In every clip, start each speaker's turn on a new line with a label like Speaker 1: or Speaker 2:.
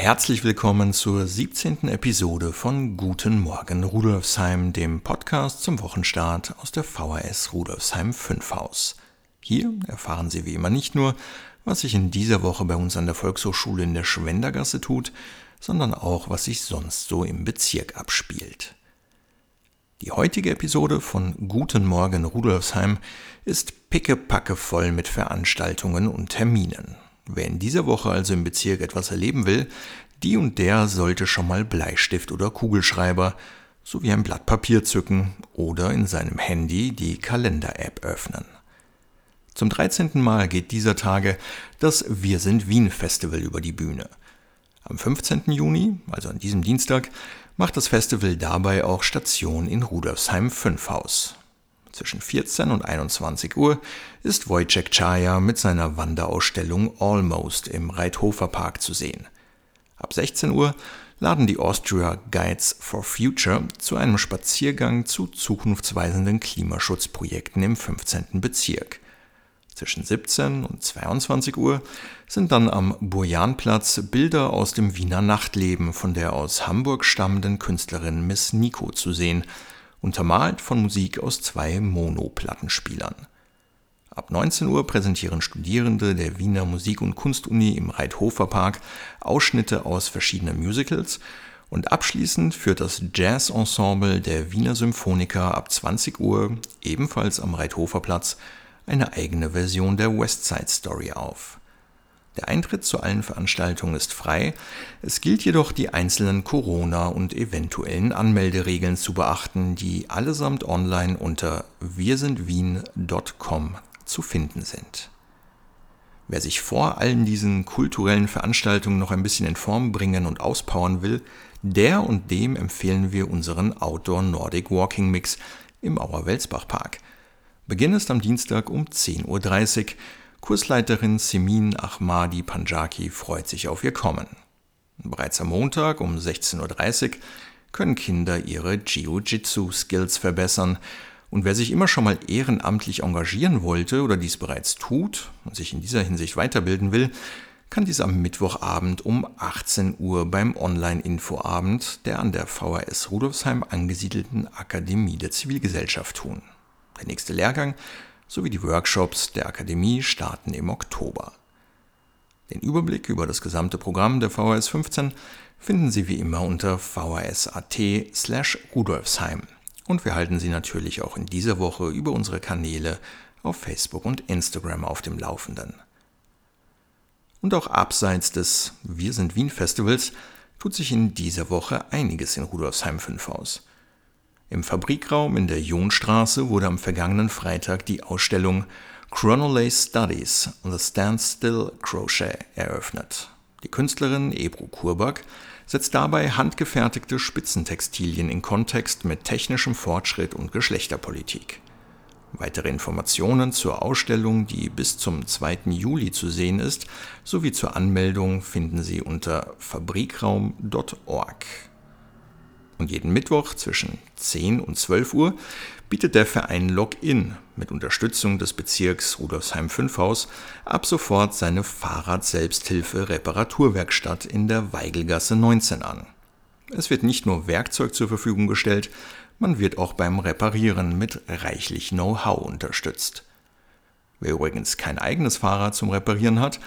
Speaker 1: Herzlich willkommen zur 17. Episode von Guten Morgen Rudolfsheim, dem Podcast zum Wochenstart aus der VHS Rudolfsheim 5 Haus. Hier erfahren Sie wie immer nicht nur, was sich in dieser Woche bei uns an der Volkshochschule in der Schwendergasse tut, sondern auch, was sich sonst so im Bezirk abspielt. Die heutige Episode von Guten Morgen Rudolfsheim ist pickepacke voll mit Veranstaltungen und Terminen. Wer in dieser Woche also im Bezirk etwas erleben will, die und der sollte schon mal Bleistift oder Kugelschreiber sowie ein Blatt Papier zücken oder in seinem Handy die Kalender-App öffnen. Zum 13. Mal geht dieser Tage das Wir sind Wien Festival über die Bühne. Am 15. Juni, also an diesem Dienstag, macht das Festival dabei auch Station in Rudolfsheim 5 Haus. Zwischen 14 und 21 Uhr ist Wojciech Chaya mit seiner Wanderausstellung Almost im Reithofer Park zu sehen – Ab 16 Uhr laden die Austria Guides for Future zu einem Spaziergang zu zukunftsweisenden Klimaschutzprojekten im 15. Bezirk. Zwischen 17 und 22 Uhr sind dann am Burjanplatz Bilder aus dem Wiener Nachtleben von der aus Hamburg stammenden Künstlerin Miss Nico zu sehen, untermalt von Musik aus zwei Monoplattenspielern. Ab 19 Uhr präsentieren Studierende der Wiener Musik- und Kunstuni im Reithofer Park Ausschnitte aus verschiedenen Musicals und abschließend führt das Jazz-Ensemble der Wiener Symphoniker ab 20 Uhr, ebenfalls am Reithofer Platz, eine eigene Version der West Side Story auf. Der Eintritt zu allen Veranstaltungen ist frei, es gilt jedoch die einzelnen Corona- und eventuellen Anmelderegeln zu beachten, die allesamt online unter wirsindwien.com zu finden sind. Wer sich vor allen diesen kulturellen Veranstaltungen noch ein bisschen in Form bringen und auspowern will, der und dem empfehlen wir unseren Outdoor Nordic Walking Mix im Auer-Welsbach Park. Beginn ist am Dienstag um 10.30 Uhr. Kursleiterin Semin Ahmadi Panjaki freut sich auf ihr Kommen. Bereits am Montag um 16.30 Uhr können Kinder ihre Jiu-Jitsu-Skills verbessern und wer sich immer schon mal ehrenamtlich engagieren wollte oder dies bereits tut und sich in dieser Hinsicht weiterbilden will, kann dies am Mittwochabend um 18 Uhr beim Online-Infoabend der an der VHS Rudolfsheim angesiedelten Akademie der Zivilgesellschaft tun. Der nächste Lehrgang sowie die Workshops der Akademie starten im Oktober. Den Überblick über das gesamte Programm der VHS 15 finden Sie wie immer unter vhs.at slash Rudolfsheim und wir halten Sie natürlich auch in dieser Woche über unsere Kanäle auf Facebook und Instagram auf dem Laufenden. Und auch abseits des Wir sind Wien Festivals tut sich in dieser Woche einiges in Rudolfsheim 5 aus. Im Fabrikraum in der Johnstraße wurde am vergangenen Freitag die Ausstellung Chronolay Studies on the Standstill Crochet eröffnet. Die Künstlerin Ebru Kurbak setzt dabei handgefertigte Spitzentextilien in Kontext mit technischem Fortschritt und Geschlechterpolitik. Weitere Informationen zur Ausstellung, die bis zum 2. Juli zu sehen ist, sowie zur Anmeldung finden Sie unter fabrikraum.org. Und jeden Mittwoch zwischen 10 und 12 Uhr bietet der Verein Login mit Unterstützung des Bezirks Rudolfsheim 5 Haus ab sofort seine Fahrrad-Selbsthilfe-Reparaturwerkstatt in der Weigelgasse 19 an. Es wird nicht nur Werkzeug zur Verfügung gestellt, man wird auch beim Reparieren mit reichlich Know-how unterstützt. Wer übrigens kein eigenes Fahrrad zum Reparieren hat,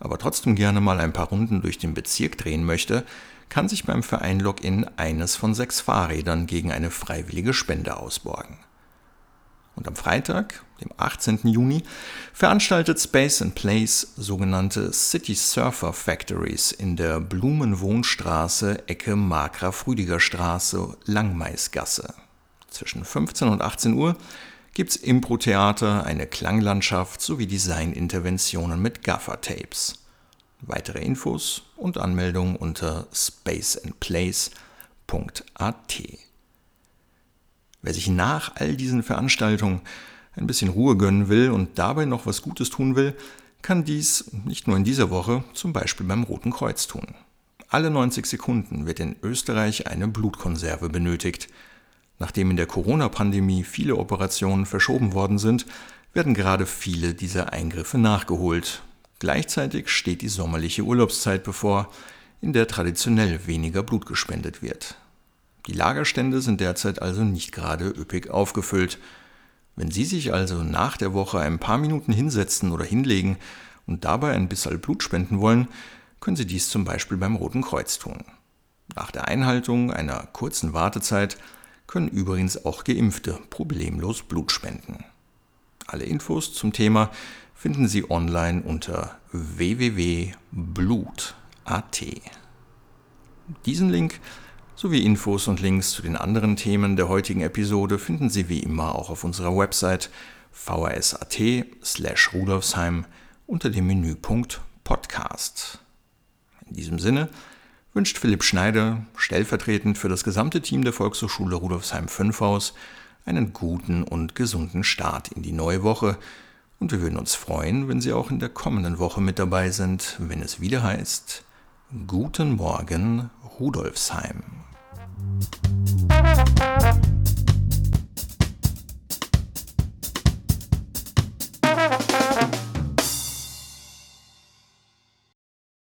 Speaker 1: aber trotzdem gerne mal ein paar Runden durch den Bezirk drehen möchte, kann sich beim Verein Login eines von sechs Fahrrädern gegen eine freiwillige Spende ausborgen. Und am Freitag, dem 18. Juni, veranstaltet Space and Place sogenannte City Surfer Factories in der Blumenwohnstraße Ecke Markgraf-Rüdiger Straße, Langmaisgasse. Zwischen 15 und 18 Uhr gibt's Impro-Theater, eine Klanglandschaft sowie Designinterventionen mit Gaffer-Tapes. Weitere Infos und Anmeldungen unter spaceandplace.at. Wer sich nach all diesen Veranstaltungen ein bisschen Ruhe gönnen will und dabei noch was Gutes tun will, kann dies nicht nur in dieser Woche zum Beispiel beim Roten Kreuz tun. Alle 90 Sekunden wird in Österreich eine Blutkonserve benötigt. Nachdem in der Corona-Pandemie viele Operationen verschoben worden sind, werden gerade viele dieser Eingriffe nachgeholt. Gleichzeitig steht die sommerliche Urlaubszeit bevor, in der traditionell weniger Blut gespendet wird. Die Lagerstände sind derzeit also nicht gerade üppig aufgefüllt. Wenn Sie sich also nach der Woche ein paar Minuten hinsetzen oder hinlegen und dabei ein bisschen Blut spenden wollen, können Sie dies zum Beispiel beim Roten Kreuz tun. Nach der Einhaltung einer kurzen Wartezeit können übrigens auch Geimpfte problemlos Blut spenden. Alle Infos zum Thema finden Sie online unter www.blut.at. Diesen Link sowie Infos und Links zu den anderen Themen der heutigen Episode finden Sie wie immer auch auf unserer Website vrs.at slash rudolfsheim unter dem Menüpunkt Podcast. In diesem Sinne wünscht Philipp Schneider stellvertretend für das gesamte Team der Volkshochschule Rudolfsheim 5 Haus einen guten und gesunden Start in die neue Woche und wir würden uns freuen, wenn Sie auch in der kommenden Woche mit dabei sind, wenn es wieder heißt Guten Morgen Rudolfsheim.